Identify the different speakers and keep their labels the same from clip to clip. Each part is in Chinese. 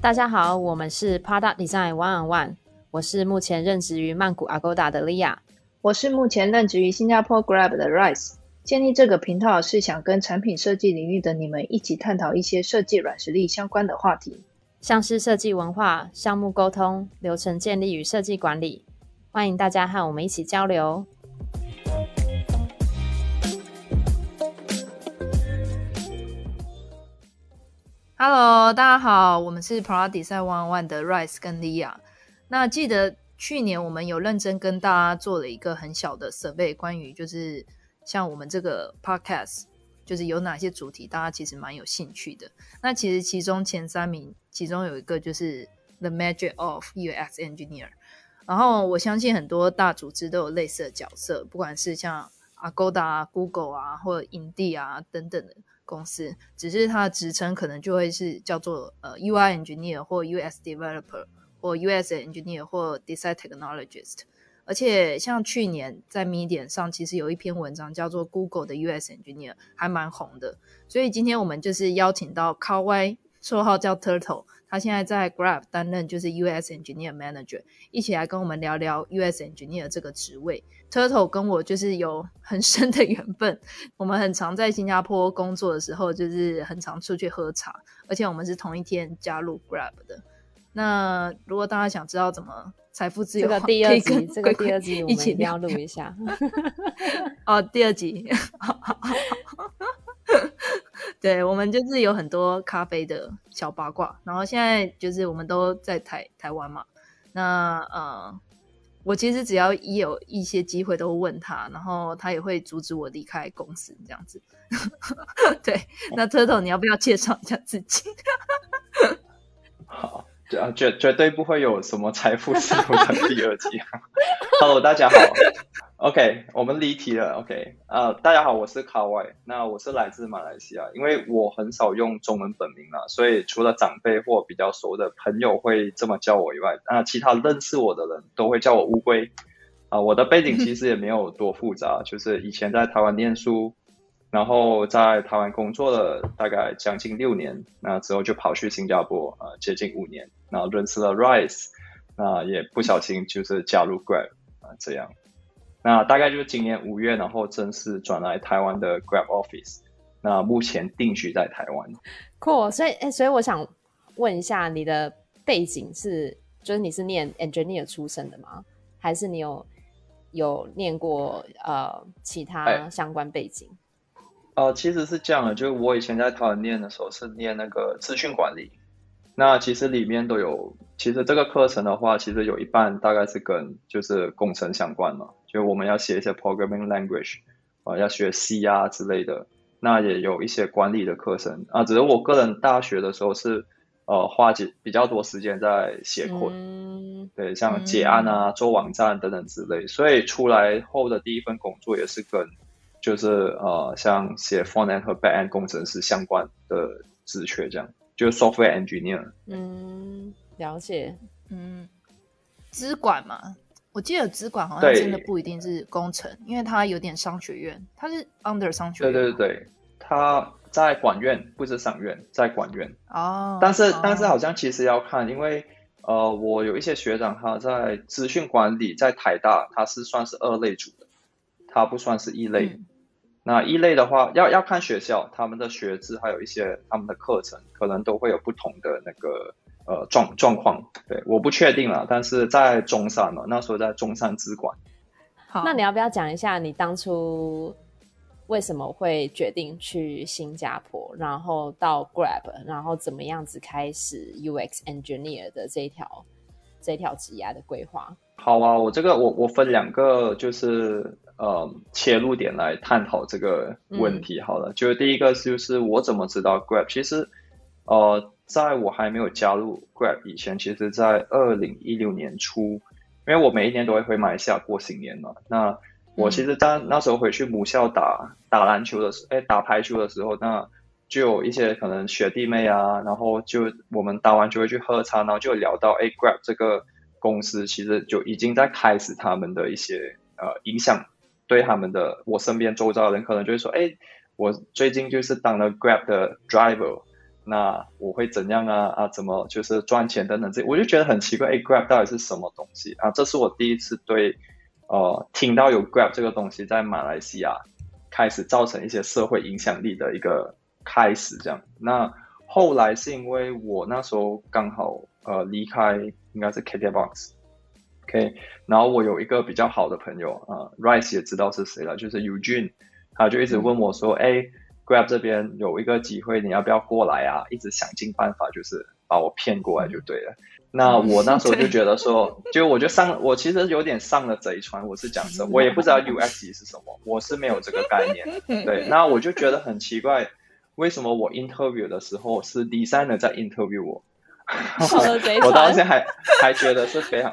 Speaker 1: 大家好，我们是 Product Design One on One，我是目前任职于曼谷 Agoda 的 Lia，
Speaker 2: 我是目前任职于新加坡 Grab 的 Rice。建立这个频道是想跟产品设计领域的你们一起探讨一些设计软实力相关的话题，
Speaker 1: 像是设计文化、项目沟通、流程建立与设计管理。欢迎大家和我们一起交流。
Speaker 3: Hello，大家好，我们是 Product Design One One 的 Rice 跟 Lia。那记得去年我们有认真跟大家做了一个很小的 survey，关于就是像我们这个 podcast，就是有哪些主题大家其实蛮有兴趣的。那其实其中前三名，其中有一个就是 The Magic of UX Engineer。然后我相信很多大组织都有类似的角色，不管是像 Agoda、Google 啊，或者 Indeed 啊等等的。公司只是它的职称可能就会是叫做呃 UI engineer 或 US developer 或 US engineer 或 design technologist，而且像去年在 m e d i a 上其实有一篇文章叫做 Google 的 US engineer 还蛮红的，所以今天我们就是邀请到 Carl Y，绰号叫 Turtle。他现在在 Grab 担任就是 US Engineer Manager，一起来跟我们聊聊 US Engineer 这个职位。Turtle 跟我就是有很深的缘分，我们很常在新加坡工作的时候，就是很常出去喝茶，而且我们是同一天加入 Grab 的。那如果大家想知道怎么财富自由，
Speaker 1: 这个第二集，这个第二集我们一定要录一下。
Speaker 3: 哦，第二集。对，我们就是有很多咖啡的小八卦，然后现在就是我们都在台台湾嘛，那呃，我其实只要一有一些机会都问他，然后他也会阻止我离开公司这样子。对，那 Turtle 你要不要介绍一下自己？
Speaker 4: 好，绝绝绝对不会有什么财富自由的第二集。Hello，大家好。OK，我们离题了。OK，呃，大家好，我是卡外那我是来自马来西亚。因为我很少用中文本名了，所以除了长辈或比较熟的朋友会这么叫我以外，那其他认识我的人都会叫我乌龟。啊，我的背景其实也没有多复杂，就是以前在台湾念书，然后在台湾工作了大概将近六年，那之后就跑去新加坡啊，接近五年，然后认识了 Rice，那也不小心就是加入 Grab 啊，这样。那大概就是今年五月，然后正式转来台湾的 Grab Office。那目前定居在台湾。
Speaker 1: Cool，所以哎，所以我想问一下，你的背景是，就是你是念 Engineer 出身的吗？还是你有有念过呃其他相关背景？
Speaker 4: 呃，其实是这样的，就是我以前在台湾念的时候是念那个资讯管理。那其实里面都有，其实这个课程的话，其实有一半大概是跟就是工程相关嘛。就我们要写一些 programming language，啊，要学 C 啊之类的。那也有一些管理的课程啊，只是我个人大学的时候是呃花几比较多时间在写 code，对，像结案啊、做网站等等之类。所以出来后的第一份工作也是跟就是呃像写 front end 和 back end 工程师相关的职缺这样，就是 software engineer。
Speaker 1: 嗯，了解。
Speaker 3: 嗯，资管嘛。我记得资管好像真的不一定是工程，因为它有点商学院，它是 under 商学院。
Speaker 4: 对对对，它在管院，不是商院，在管院。
Speaker 3: 哦。
Speaker 4: 但是但是好像其实要看，因为呃，我有一些学长他在资讯管理，在台大他是算是二类组的，他不算是一类。那一类的话，要要看学校，他们的学制还有一些他们的课程，可能都会有不同的那个。呃，状状况对，我不确定了，但是在中山嘛，那时候在中山资管。
Speaker 1: 好，那你要不要讲一下你当初为什么会决定去新加坡，然后到 Grab，然后怎么样子开始 UX Engineer 的这条这条职业的规划？
Speaker 4: 好啊，我这个我我分两个就是呃切入点来探讨这个问题。好了，就是第一个就是我怎么知道 Grab，其实呃。在我还没有加入 Grab 以前，其实，在二零一六年初，因为我每一年都会回马来西亚过新年嘛。那我其实，在那时候回去母校打打篮球的时，哎，打排球的时候，那就有一些可能学弟妹啊，然后就我们打完就会去喝茶，然后就聊到哎，Grab 这个公司其实就已经在开始他们的一些呃影响，对他们的我身边周遭的人可能就会说，哎，我最近就是当了 Grab 的 driver，那我会怎样啊啊？怎么就是赚钱等等这，我就觉得很奇怪，哎，Grab 到底是什么东西啊？这是我第一次对呃听到有 Grab 这个东西在马来西亚开始造成一些社会影响力的一个开始，这样那。后来是因为我那时候刚好呃离开，应该是 KTBox，OK，然后我有一个比较好的朋友啊，Rice 也知道是谁了，就是 Eugene，他就一直问我说，哎，Grab 这边有一个机会，你要不要过来啊？一直想尽办法就是把我骗过来就对了。那我那时候就觉得说，就我就上，我其实有点上了贼船，我是讲真，我也不知道 UX 是什么，我是没有这个概念，对，那我就觉得很奇怪。为什么我 interview 的时候是 designer 在 interview 我？我到现在还还觉得是非常，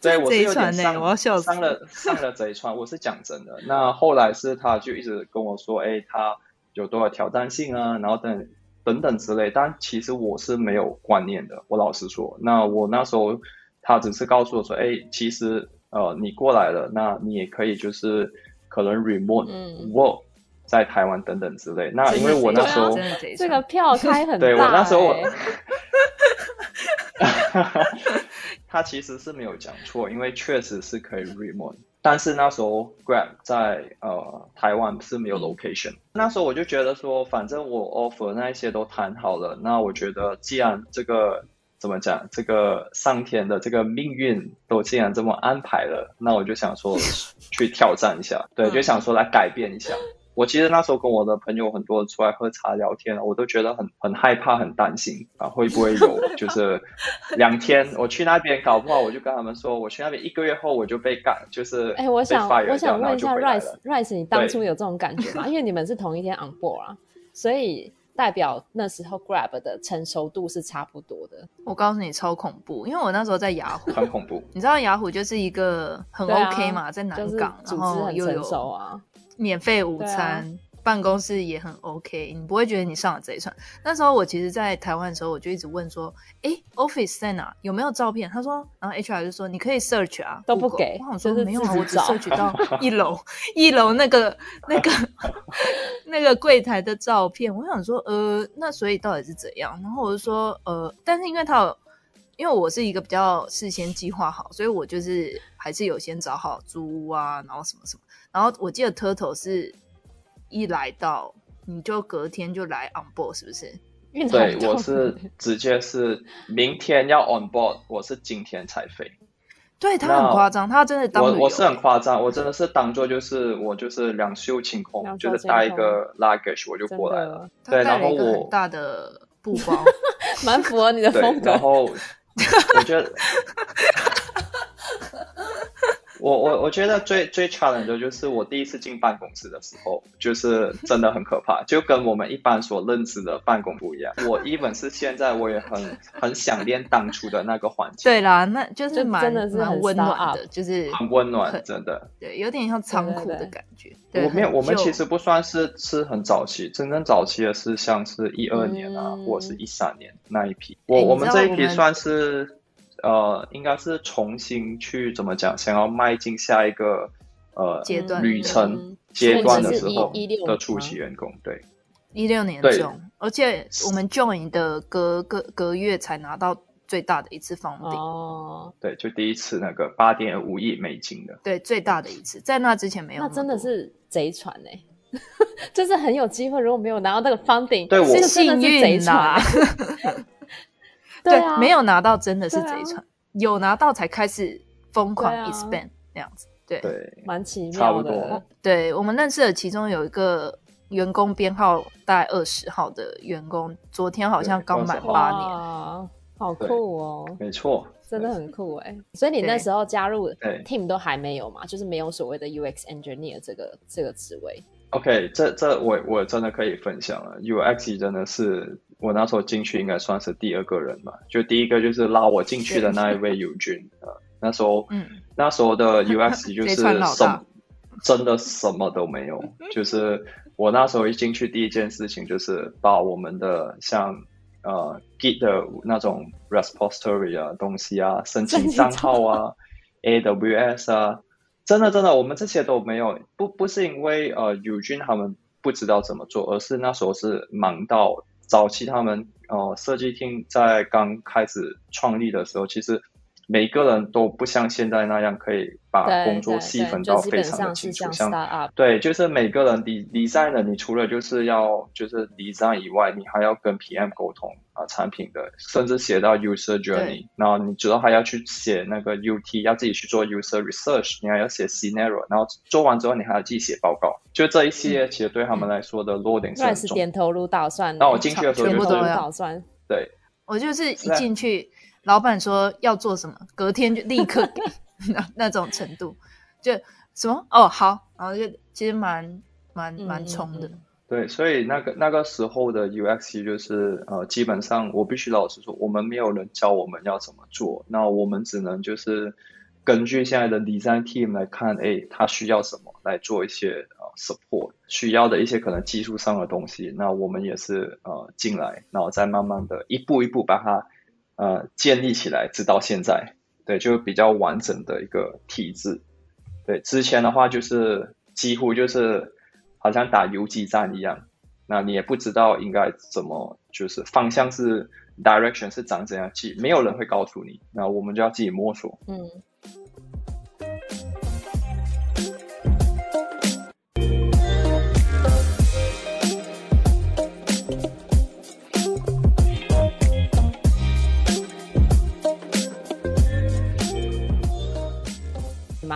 Speaker 4: 对我是有点上上了上了贼船，我是讲真的。那后来是他就一直跟我说，哎，他有多少挑战性啊，然后等等等之类。但其实我是没有观念的，我老实说。那我那时候他只是告诉我说，哎，其实呃你过来了，那你也可以就是可能 remote work。在台湾等等之类，那因为我那时候
Speaker 1: 这个票开很大，
Speaker 4: 对我那时候我，他其实是没有讲错，因为确实是可以 remote，但是那时候 Grab 在呃台湾是没有 location，那时候我就觉得说，反正我 offer 那一些都谈好了，那我觉得既然这个怎么讲，这个上天的这个命运都既然这么安排了，那我就想说去挑战一下，对，就想说来改变一下。我其实那时候跟我的朋友很多出来喝茶聊天我都觉得很很害怕、很担心啊，会不会有 就是两天我去那边搞不好，我就跟他们说，我去那边一个月后我就被干，就是
Speaker 1: 哎，我想我想问一下 Rice Rice，你当初有这种感觉吗？因为你们是同一天 on board 啊，所以代表那时候 Grab 的成熟度是差不多的。
Speaker 3: 我告诉你超恐怖，因为我那时候在雅虎，
Speaker 4: 很恐怖。
Speaker 3: 你知道雅虎就是一个很 OK 嘛，在南港，
Speaker 1: 组织很成熟啊。
Speaker 3: 免费午餐，办公室也很 OK，你不会觉得你上了这一串。那时候我其实，在台湾的时候，我就一直问说：“哎，Office 在哪？有没有照片？”他说，然后 HR 就说：“你可以 search 啊，
Speaker 1: 都不给。”
Speaker 3: 我想说：“没有啊，我只 search 到一楼，一楼那个那个 那个柜台的照片。”我想说：“呃，那所以到底是怎样？”然后我就说：“呃，但是因为他有，因为我是一个比较事先计划好，所以我就是还是有先找好租屋啊，然后什么什么。”然后我记得 Turtle 是一来到你就隔天就来 on board 是不是？
Speaker 4: 对，我是直接是明天要 on board，我是今天才飞。
Speaker 3: 对他很夸张，他真的当
Speaker 4: 我我是很夸张，我真的是当做就是我就是两袖清空，就是带一个 luggage 我就过来了。对，然后我
Speaker 3: 大的布包，
Speaker 1: 蛮符合你的风格。
Speaker 4: 然后我觉得。我我我觉得最最 challenge 的就是我第一次进办公室的时候，就是真的很可怕，就跟我们一般所认知的办公不一样。我 even 是现在我也很很想念当初的那个环境。
Speaker 3: 对啦，那就是蛮真的是很温暖的，就是
Speaker 4: 很温暖，真的。
Speaker 3: 对，有点像仓库的感觉。
Speaker 4: 我没有，我们其实不算是是很早期，真正早期的是像是一二年啊，或者是一三年那一批。我我们这一批算是。呃，应该是重新去怎么讲？想要迈进下一个呃
Speaker 3: 阶段
Speaker 4: 旅程阶段的时候的初期员工，对，
Speaker 3: 一六年 join，而且我们 join 的隔隔隔月才拿到最大的一次封顶
Speaker 1: 哦，
Speaker 4: 对，就第一次那个八点五亿美金的，
Speaker 3: 对，最大的一次，在那之前没有，
Speaker 1: 那真的是贼船哎，就是很有机会，如果没有拿到那个方顶，
Speaker 4: 对我
Speaker 3: 是幸运
Speaker 1: 呐。
Speaker 3: 对，没有拿到真的是贼船，有拿到才开始疯狂 expand 那样子。对，
Speaker 1: 蛮奇妙的。
Speaker 3: 对我们认识的其中有一个员工编号大概二十号的员工，昨天好像刚满八年，
Speaker 1: 好酷哦！
Speaker 4: 没错，
Speaker 1: 真的很酷哎。所以你那时候加入 team 都还没有嘛？就是没有所谓的 UX engineer 这个这个职位。
Speaker 4: OK，这这我我真的可以分享了。UX 真的是我那时候进去应该算是第二个人吧，就第一个就是拉我进去的那一位友军啊。那时候，嗯，那时候的 UX 就是什真的什么都没有，就是我那时候一进去第一件事情就是把我们的像呃 Git 的那种 repository 啊东西啊，申请账号啊，AWS 啊，真的真的，我们这些都没有，不不是因为呃友军他们不知道怎么做，而是那时候是忙到早期他们呃设计厅在刚开始创立的时候，其实。每个人都不像现在那样可以把工作细分到非常的清楚，像对，就是每个人 design 你除了就是要就是 design 以外，你还要跟 PM 沟通啊，产品的，甚至写到 user journey，然后你知道还要去写那个 UT，要自己去做 user research，你还要写 scenario，然后做完之后你还要自己写报告，就这一系列其实对他们来说的 loading 是很重。
Speaker 1: 点头如捣蒜，
Speaker 4: 那我进去的时候就是
Speaker 1: 捣蒜，
Speaker 4: 对，
Speaker 3: 我就是一进去。老板说要做什么，隔天就立刻给 那那种程度，就什么哦好，然后就其实蛮蛮蛮冲的。
Speaker 4: 对，所以那个那个时候的 UX 就是呃，基本上我必须老实说，我们没有人教我们要怎么做，那我们只能就是根据现在的 design team 来看，哎，他需要什么来做一些呃 support，需要的一些可能技术上的东西，那我们也是呃进来，然后再慢慢的一步一步把它。呃，建立起来，直到现在，对，就比较完整的一个体制。对，之前的话就是几乎就是好像打游击战一样，那你也不知道应该怎么，就是方向是 direction 是长怎样，其没有人会告诉你，那我们就要自己摸索。嗯。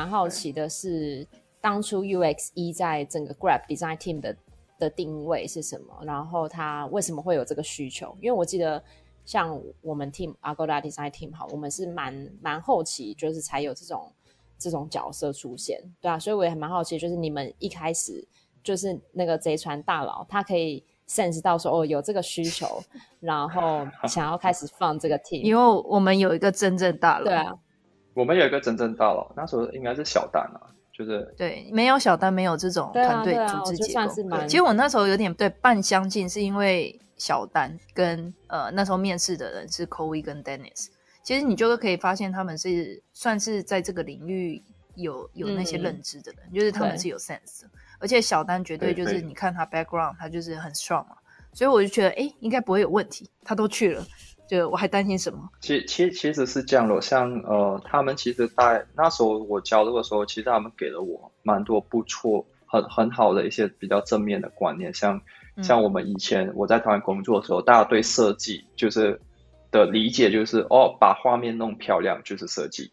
Speaker 1: 蛮好奇的是，当初 UX 一在整个 Grab Design Team 的的定位是什么？然后他为什么会有这个需求？因为我记得像我们 Team Agoda Design Team 好，我们是蛮蛮后期，就是才有这种这种角色出现，对啊，所以我也蛮好奇，就是你们一开始就是那个贼船大佬，他可以 sense 到说哦有这个需求，然后想要开始放这个 team，
Speaker 3: 因为我们有一个真正大佬，
Speaker 1: 对啊。
Speaker 4: 我们有一个真正大佬，那时候应该是小丹啊，就是
Speaker 3: 对，没有小丹，没有这种团队组织结构。其实我那时候有点对半相近，是因为小丹跟呃那时候面试的人是 c o e 跟 Dennis，其实你就可以发现他们是算是在这个领域有有那些认知的人，就是他们是有 sense 的，而且小丹绝对就是你看他 background，他就是很 strong 嘛，所以我就觉得哎应该不会有问题，他都去了。就我还担心什么？
Speaker 4: 其其其实是这样的，像呃，他们其实在那时候我交流的时候，其实他们给了我蛮多不错、很很好的一些比较正面的观念。像像我们以前我在台湾工作的时候，大家对设计就是的理解就是哦，把画面弄漂亮就是设计。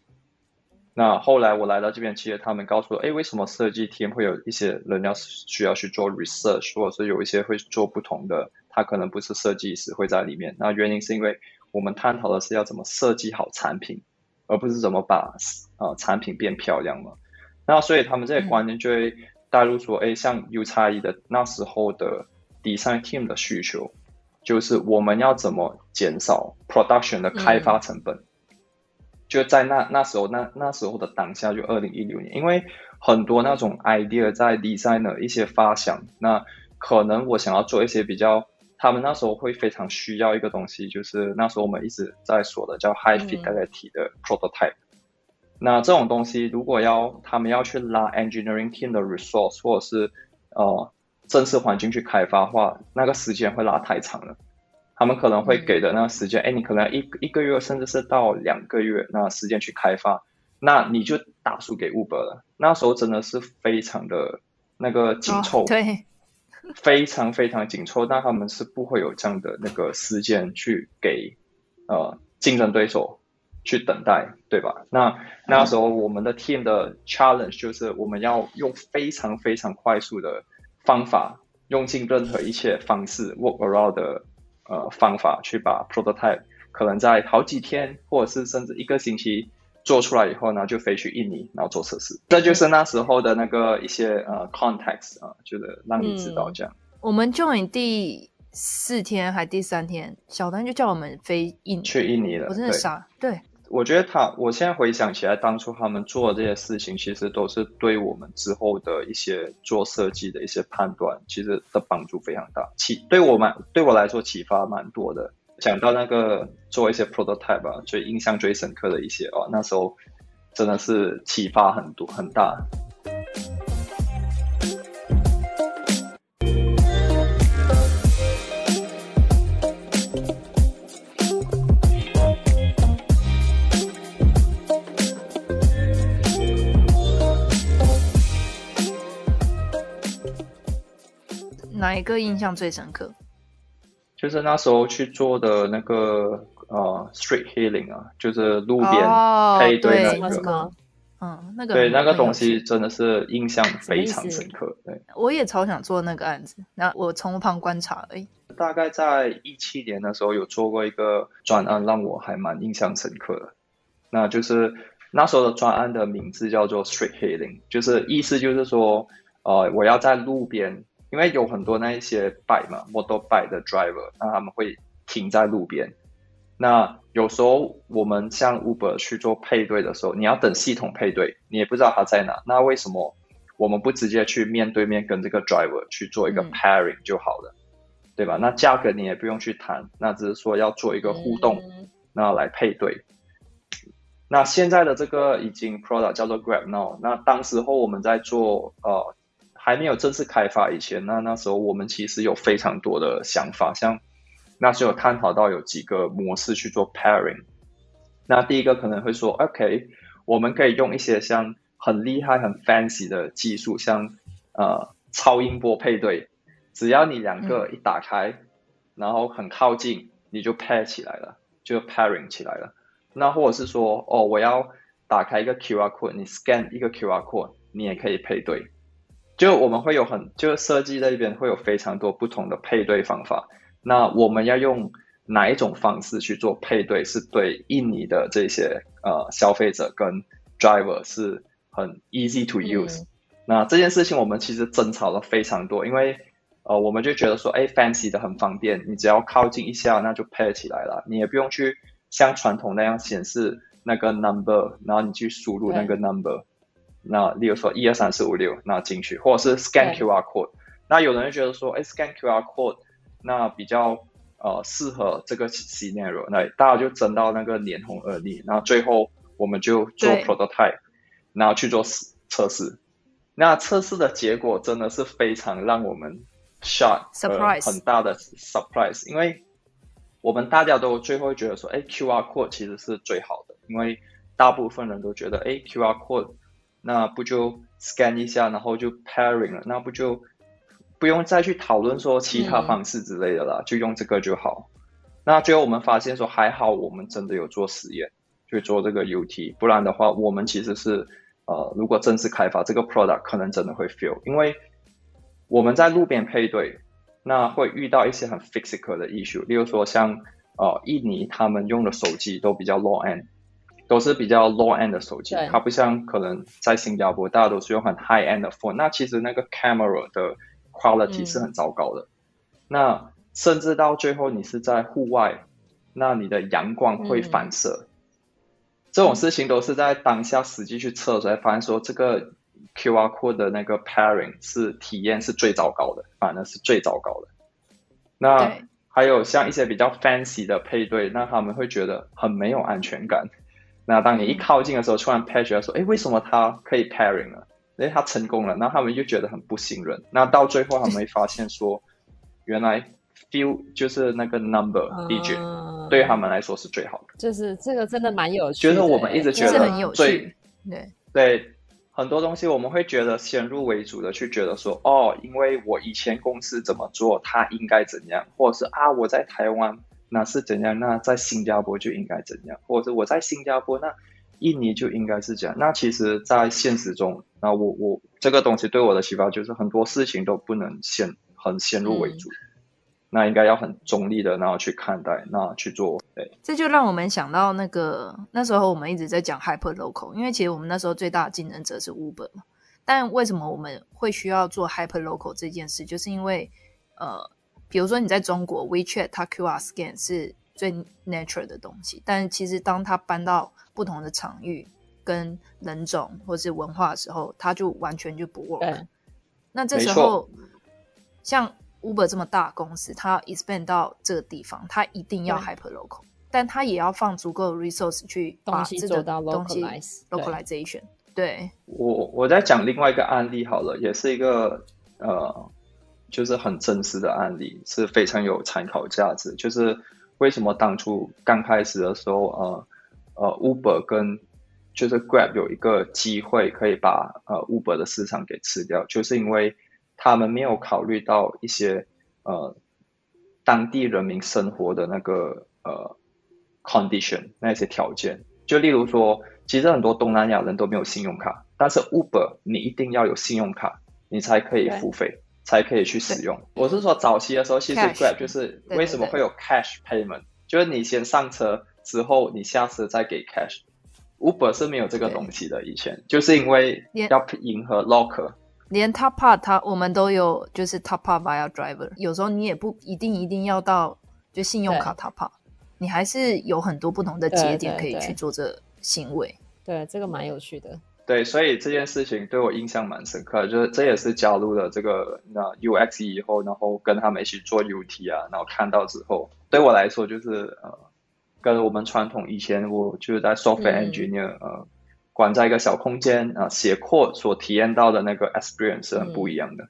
Speaker 4: 那后来我来到这边，其实他们告诉我，哎，为什么设计 team 会有一些人要需要去做 research，或者是有一些会做不同的。他可能不是设计师会在里面，那原因是因为我们探讨的是要怎么设计好产品，而不是怎么把呃产品变漂亮嘛。那所以他们这些观念就会带入说，哎，像 U 差异的那时候的 design team 的需求，就是我们要怎么减少 production 的开发成本。就在那那时候那那时候的当下，就二零一六年，因为很多那种 idea 在 designer 一些发想，那可能我想要做一些比较。他们那时候会非常需要一个东西，就是那时候我们一直在说的叫 high fidelity 的 prototype。那这种东西如果要他们要去拉 engineering team 的 resource 或者是呃正式环境去开发的话，那个时间会拉太长了。他们可能会给的那个时间，哎，你可能一一个月甚至是到两个月那时间去开发，那你就打输给 Uber 了。那时候真的是非常的那个紧凑。
Speaker 3: 对。
Speaker 4: 非常非常紧凑，但他们是不会有这样的那个时间去给呃竞争对手去等待，对吧？那那时候我们的 team 的 challenge 就是我们要用非常非常快速的方法，用尽任何一切方式 work around 的呃方法去把 prototype 可能在好几天或者是甚至一个星期。做出来以后呢，就飞去印尼，然后做测试。这就是那时候的那个一些呃 context 啊，就是让你知道这样。
Speaker 3: 我们 join 第四天还第三天，小丹就叫我们飞印
Speaker 4: 去印尼了。
Speaker 3: 我真的傻。对，
Speaker 4: 我觉得他，我现在回想起来，当初他们做的这些事情，其实都是对我们之后的一些做设计的一些判断，其实的帮助非常大。启对我们对我来说启发蛮多的。讲到那个做一些 prototype 吧，最印象最深刻的一些哦，那时候真的是启发很多很大。
Speaker 3: 哪一个印象最深刻？
Speaker 4: 就是那时候去做的那个呃 street healing 啊，就是路边
Speaker 3: 哦
Speaker 4: 配对
Speaker 3: 对
Speaker 4: 那个，
Speaker 1: 什么？
Speaker 3: 嗯，那个
Speaker 4: 对那个东西真的是印象非常深刻。对，
Speaker 3: 我也超想做那个案子，那我从旁观察而已。
Speaker 4: 大概在一七年的时候有做过一个专案，让我还蛮印象深刻的。那就是那时候的专案的名字叫做 street healing，就是意思就是说，呃，我要在路边，因为有很多那一些 bike 嘛，motor bike 的 driver，那他们会停在路边。那有时候我们像 Uber 去做配对的时候，你要等系统配对，你也不知道他在哪。那为什么我们不直接去面对面跟这个 driver 去做一个
Speaker 3: 嗯
Speaker 4: pairing 就好了，对吧？那价格你也不用去谈，那只是说要做一个互动，
Speaker 1: 嗯
Speaker 4: 那来配对。那现在的这个已经 product 叫做 Grab Now，那当时候我们在做呃还没有正式开发以前，那那时候我们其实有非常多的想法，像那时候有探讨到有几个模式去做 pairing。那第一个可能会说，OK，我们可以用一些像很厉害、很 fancy 的技术，像呃超音波配对，只要你两个一打开，然后很靠近，你就 pair 起来了，就 pairing 起来了。那或者是说，哦，我要打开一个 QR code，你 scan 一个 QR code，你也可以配对。就我们会有很，就是设计那边会有非常多不同的配对方法。那我们要用哪一种方式去做配对，是对印尼的这些呃消费者跟 driver 是很 easy to use、
Speaker 1: 嗯
Speaker 4: 那这件事情我们其实争吵了非常多，因为呃我们就觉得说，哎，fancy 的很方便，你只要靠近一下，那就 pair 起来了，你也不用去像传统那样显示那个 number，然后你去输入那个 number。那例如说一二三四五六，那进去，或者是 scan QR code。那有人就觉得说，哎，scan QR code 那比较呃适合这个 scenario，那大家就争到那个脸红耳立，然后最后我们就做 prototype，然后去做试测试。那测试的结果真的是非常让我们
Speaker 3: shock，Surprise
Speaker 4: 呃、很大的 surprise，因为我们大家都最后觉得说，哎，QR code 其实是最好的，因为大部分人都觉得，哎，QR code 那不就 scan 一下，然后就 pairing 了，那不就不用再去讨论说其他
Speaker 1: 嗯
Speaker 4: 方式之类的啦，就用这个就好。那最后我们发现说，还好我们真的有做实验，去做这个 UT，不然的话，我们其实是呃，如果正式开发这个 product，可能真的会 fail，因为我们在路边配对，那会遇到一些很 physical 的 issue，例如说像呃印尼他们用的手机都比较 low end，都是比较 low end 的手机，它不像可能在新加坡大家都是用很 high end 的 phone，那其实那个 camera 的 quality
Speaker 1: 嗯
Speaker 4: 是很糟糕的。那甚至到最后你是在户外，那你的阳光会反射，这种事情都是在当下实际去测出来发现说这个 QR code 的那个 pairing 是体验是最糟糕的，反而是最糟糕的。那还有像一些比较 fancy 的配对，那他们会觉得很没有安全感。那当你一靠近的时候，突然 pair 觉得说，哎，为什么他可以 pairing 了？因为他成功了，那他们就觉得很不信任。那到最后他们会发现说，原来 few 就是那个 number digit、
Speaker 1: 嗯
Speaker 4: 对他们来说是最好的。
Speaker 1: 就是这个真的蛮有趣的欸，
Speaker 4: 就是我们一直觉得
Speaker 3: 是很有
Speaker 4: 最
Speaker 3: 趣。对，
Speaker 4: 对很多东西，我们会觉得先入为主的去觉得说，哦，因为我以前公司怎么做，他应该怎样，或者是啊，我在台湾那是怎样，那在新加坡就应该怎样，或者是我在新加坡那印尼就应该是这样。那其实，在现实中，那我我这个东西对我的启发就是很多事情都不能先很先入为主。那应该要很中立的，然后去看待，那去做。对，
Speaker 3: 这就让我们想到那个那时候我们一直在讲 hyper local，因为其实我们那时候最大的竞争者是 Uber 嘛。但为什么我们会需要做 hyper local 这件事？就是因为呃，比如说你在中国 WeChat 它 QR scan 是最 natural 的东西，但其实当它搬到不同的场域、跟人种或是文化的时候，它就完全就不 work。那这时候，像 Uber 这么大公司，它要 expand 到这个地方，它一定要 hyper local，但它也要放足够的 resource 去把这个东西 localization。对，
Speaker 4: 我我再讲另外一个案例好了，也是一个呃，就是很真实的案例，是非常有参考价值。就是为什么当初刚开始的时候，呃呃，Uber 跟就是 Grab 有一个机会可以把呃 Uber 的市场给吃掉，就是因为他们没有考虑到一些呃当地人民生活的那个呃 condition 那些条件。就例如说，其实很多东南亚人都没有信用卡，但是 Uber 你一定要有信用卡，你才可以付费，才可以去使用。我是说早期的时候，其实 Grab 就是为什么会有 cash payment，就是你先上车之后，你下车再给 cash。Uber 是没有这个东西的，以前就是因为要迎合 locker。
Speaker 3: 连 top up 它我们都有，就是 top up via driver。有时候你也不一定一定要到就信用卡 top up，你还是有很多不同的节点可以去做这行为。
Speaker 1: 对，这个蛮有趣的。
Speaker 4: 对，所以这件事情对我印象蛮深刻，就是这也是加入了这个那 UX 以后，然后跟他们一起做 UT 啊，然后看到之后，对我来说就是呃，跟我们传统以前我就是在 software
Speaker 1: 嗯
Speaker 4: engineer、呃，关在一个小空间啊、写 code 所体验到的那个 experience 是很不一样的。
Speaker 1: 但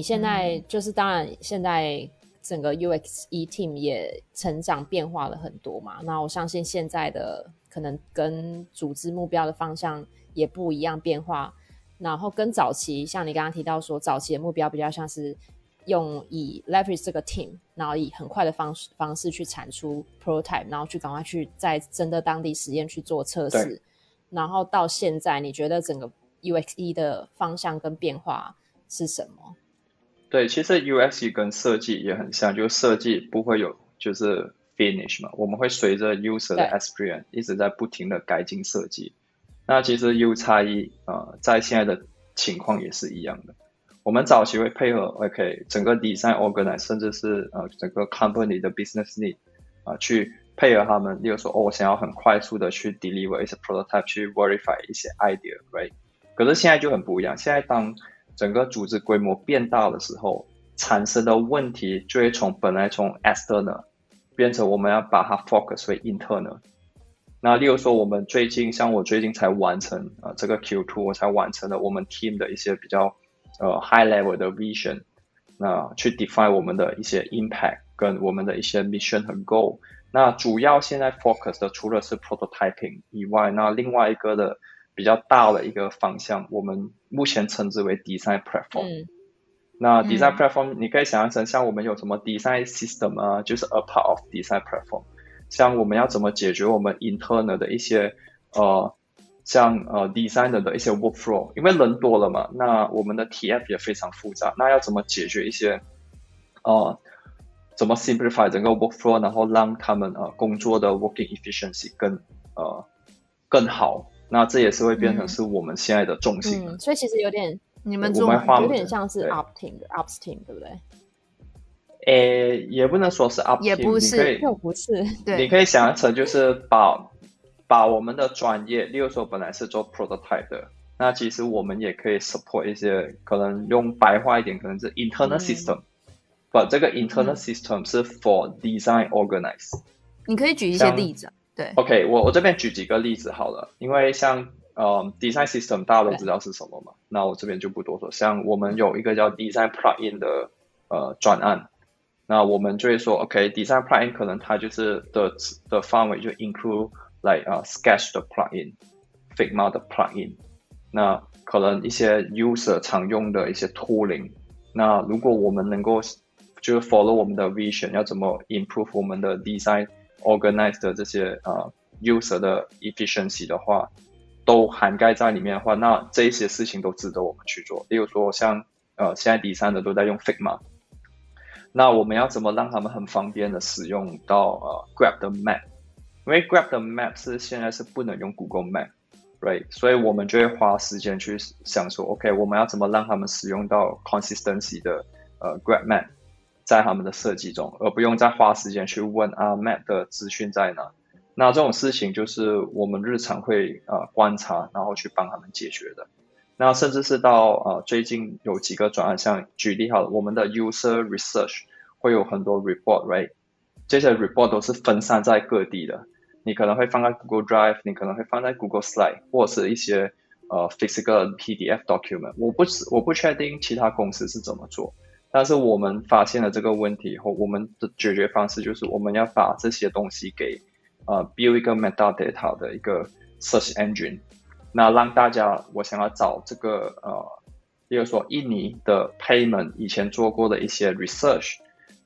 Speaker 1: 你现在就是，当然现在整个 UX E team 也成长变化了很多嘛。那我相信现在的可能跟组织目标的方向也不一样变化。然后跟早期，像你刚刚提到说，早期的目标比较像是用以 leverage 这个 team，然后以很快的方式方式去产出 prototype，然后去赶快去在真的当地实验去做测试。然后到现在，你觉得整个 UXE 的方向跟变化是什么？
Speaker 4: 对，其实 UX 跟设计也很像，就是设计不会有就是 finish 嘛，我们会随着 user 的
Speaker 1: 对
Speaker 4: experience 一直在不停的改进设计。那其实 U 差异呃，在现在的情况也是一样的。我们早期会配合 OK 整个 design organize，甚至是呃整个 company 的 business need 啊、去配合他们。例如说，哦，我想要很快速的去 deliver 一些 prototype，去 verify 一些 idea，right？可是现在就很不一样，现在当整个组织规模变大的时候，产生的问题就会从本来从 external 变成我们要把它 focus 为 internal。那例如说，我们最近像我最近才完成啊、呃、这个 Q2，我才完成了我们 team 的一些比较呃 high level 的 vision，那去 define 我们的一些 impact 跟我们的一些 mission 和 goal。那主要现在 focus 的除了是 prototyping 以外，那另外一个的比较大的一个方向，我们目前称之为 design platform。
Speaker 1: 嗯
Speaker 4: 那 design
Speaker 3: 嗯
Speaker 4: platform 你可以想象成像我们有什么 design system 啊，就是 a part of design platform。像我们要怎么解决我们 internal 的一些呃，像呃 designer 的一些 workflow，因为人多了嘛，那我们的 TF 也非常复杂，那要怎么解决一些呃，怎么 simplify 整个 workflow，然后让他们呃工作的 working efficiency 更呃更好，那这也是会变成
Speaker 3: 嗯
Speaker 4: 是我们现在的重心。
Speaker 1: 嗯，所以其实有点
Speaker 3: 你们
Speaker 1: 有点像是
Speaker 4: 对
Speaker 1: up team 的 team，对不对？
Speaker 4: 诶，也不能说是 up，
Speaker 3: 也不是
Speaker 1: 又不是，
Speaker 3: 对你，
Speaker 4: 可以想象成就是把把我们的专业，例如说本来是做 prototype 的，那其实我们也可以 support 一些可能用白话一点，可能是 internal
Speaker 1: 嗯
Speaker 4: system，、把这个 internal
Speaker 3: 嗯
Speaker 4: system 是 for design organize。
Speaker 3: 你可以举一些例子啊。对
Speaker 4: ，OK，我我这边举几个例子好了，因为像呃 design system 大家都知道是什么嘛，那我这边就不多说。像我们有一个叫 design plugin 的呃专案，那我们就会说 OK，design plugin 可能它就是的的范围就 include like 呃 sketch 的 plugin，Figma 的 plugin，那可能一些 user 常用的一些 tooling，那如果我们能够就是 follow 我们的 vision，要怎么 improve 我们的 design organized 的这些呃 user 的 efficiency 的话，都涵盖在里面的话，那这一些事情都值得我们去做。例如说像呃现在第三的都在用 Figma，那我们要怎么让他们很方便的使用到呃 Grab 的 Map？因为 Grab 的 Map 是现在是不能用 Google Map，right？所以我们就会花时间去想说，OK，我们要怎么让他们使用到 consistency 的呃 Grab Map，在他们的设计中，而不用再花时间去问啊 Map 的资讯在哪？那这种事情就是我们日常会呃观察，然后去帮他们解决的。那甚至是到呃最近有几个转案，像举例好了，我们的 user research 会有很多 report，right？这些 report 都是分散在各地的，你可能会放在 Google Drive，你可能会放在 Google Slide，或者是一些呃 physical PDF document。我不我不确定其他公司是怎么做，但是我们发现了这个问题以后，我们的解决方式就是我们要把这些东西给呃 build 一个 metadata 的一个 search engine。那让大家，我想要找这个呃，比如说印尼的 payment 以前做过的一些 research，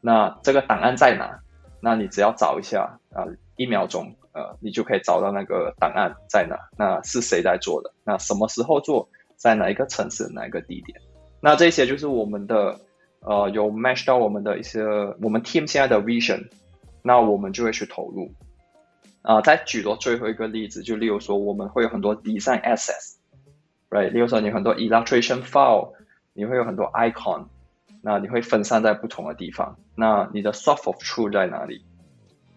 Speaker 4: 那这个档案在哪？那你只要找一下啊，一秒钟，呃，你就可以找到那个档案在哪？那是谁在做的？那什么时候做？在哪一个城市？哪一个地点？那这些就是我们的呃，有 match 到我们的一些我们 team 现在的 vision，那我们就会去投入。啊，再举多最后一个例子，就例如说，我们会有很多 design assets，right？例如说，你很多 illustration file，你会有很多 icon，那你会分散在不同的地方。那你的 s o f t of truth 在哪里？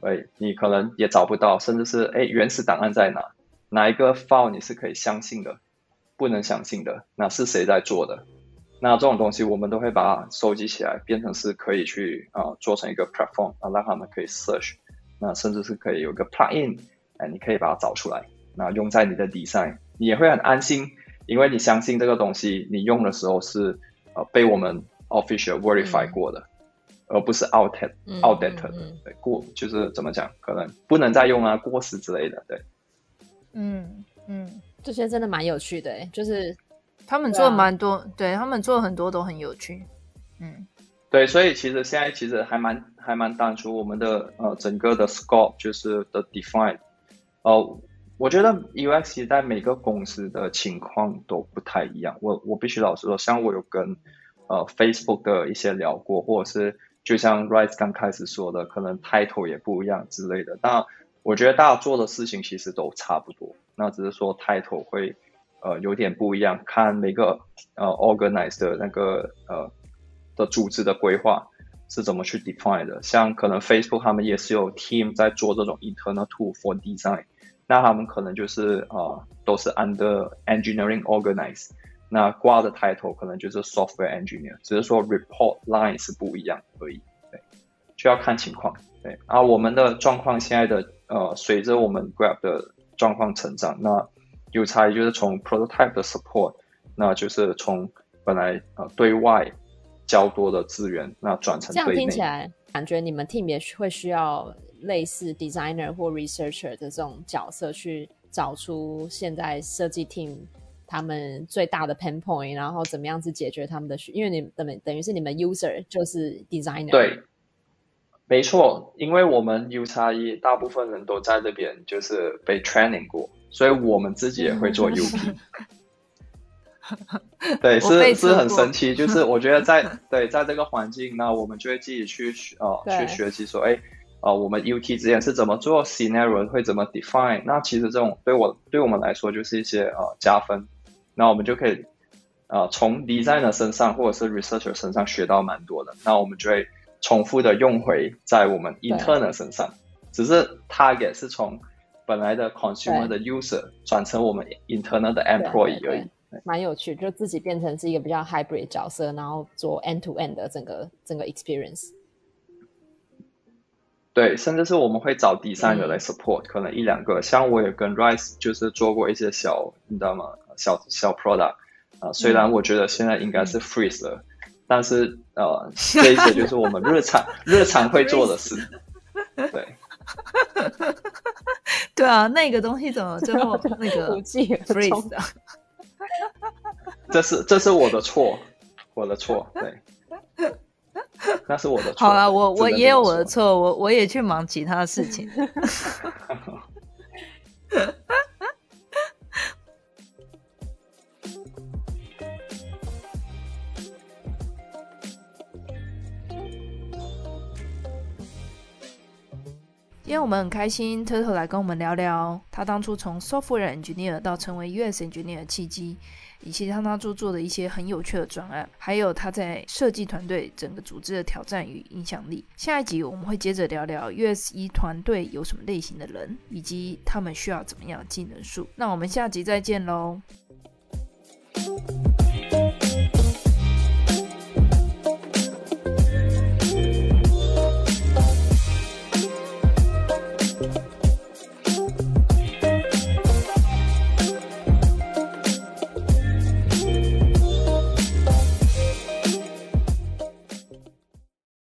Speaker 4: 哎，你可能也找不到，甚至是哎，原始档案在哪？哪一个 file 你是可以相信的，不能相信的？那是谁在做的？那这种东西我们都会把它收集起来，变成是可以去啊，做成一个 platform 啊，让他们可以 search。那甚至是可以有个 plugin，哎，你可以把它找出来，那用在你的 design，你也会很安心，因为你相信这个东西，你用的时候是呃被我们 official verify 过的，而不是 outdated outdated 对过就是怎么讲，可能不能再用啊，过时之类的，对。
Speaker 3: 嗯嗯，
Speaker 1: 这些真的蛮有趣的，哎，就是
Speaker 3: 他们做蛮多，对他们做很多都很有趣，嗯。
Speaker 4: 对，所以其实现在其实还蛮还蛮当初我们的呃整个的 scope 就是的 define，呃，我觉得 UX 在每个公司的情况都不太一样。我我必须老实说，像我有跟呃 Facebook 的一些聊过，或者是就像 Rise 刚开始说的，可能 title 也不一样之类的。但我觉得大家做的事情其实都差不多，那只是说 title 会呃有点不一样，看每个呃 organize 的那个呃。的组织的规划是怎么去 define 的？像可能 Facebook 他们也是有 team 在做这种 internal tool for design，那他们可能就是啊都是 under engineering organize，那挂的 title 可能就是 software engineer，只是说 report line 是不一样而已，对，就要看情况，对。啊，我们的状况现在的呃，随着我们 Grab 的状况成长，那有差异就是从 prototype 的 support，那就是从本来呃对外。较多的资源，那转成
Speaker 1: 这样听起来，感觉你们 team 也会需要类似 designer 或 researcher 的这种角色，去找出现在设计 team 他们最大的 pain point，然后怎么样子解决他们的需，因为你等等于是你们 user 就是 designer。
Speaker 4: 对，没错，因为我们 U 差一大部分人都在这边，就是被 training 过，所以我们自己也会做 UP。对，是是很神奇，就是我觉得在 对在这个环境，那我们就会自己去呃去学习说，哎，呃，我们 UT 之前是怎么做，scenario 会怎么 define，那其实这种对我对我们来说就是一些呃加分，那我们就可以呃从 designer 身上或者是 researcher 身上学到蛮多的，那我们就会重复的用回在我们 internal 身上，只是 target 是从本来的 consumer 的 user 转成我们 internal 的 employee 而已。
Speaker 1: 蛮有趣，就自己变成是一个比较 hybrid 角色，然后做 end to end 的整个整个 experience。
Speaker 4: 对，甚至是我们会找第三人来 support，可能一两个。像我也跟 Rice 就是做过一些小，你知道吗？小小 product 啊，虽然我觉得现在应该是 freeze 了，但是呃，这一些就是我们日常 日常会做的事。对。
Speaker 3: 对啊，那个东西怎么最后 那个 freeze 的？
Speaker 4: 这是这是我的错，我的错，对，那是我的错。
Speaker 3: 好了，我我也有我的错，我我也去忙其他事情。我们很开心，Turtle 来跟我们聊聊他当初从 Software Engineer 到成为 US Engineer 的契机，以及他当初做的一些很有趣的专案，还有他在设计团队整个组织的挑战与影响力。下一集我们会接着聊聊 USE 团队有什么类型的人，以及他们需要怎么样的技能树。那我们下集再见喽。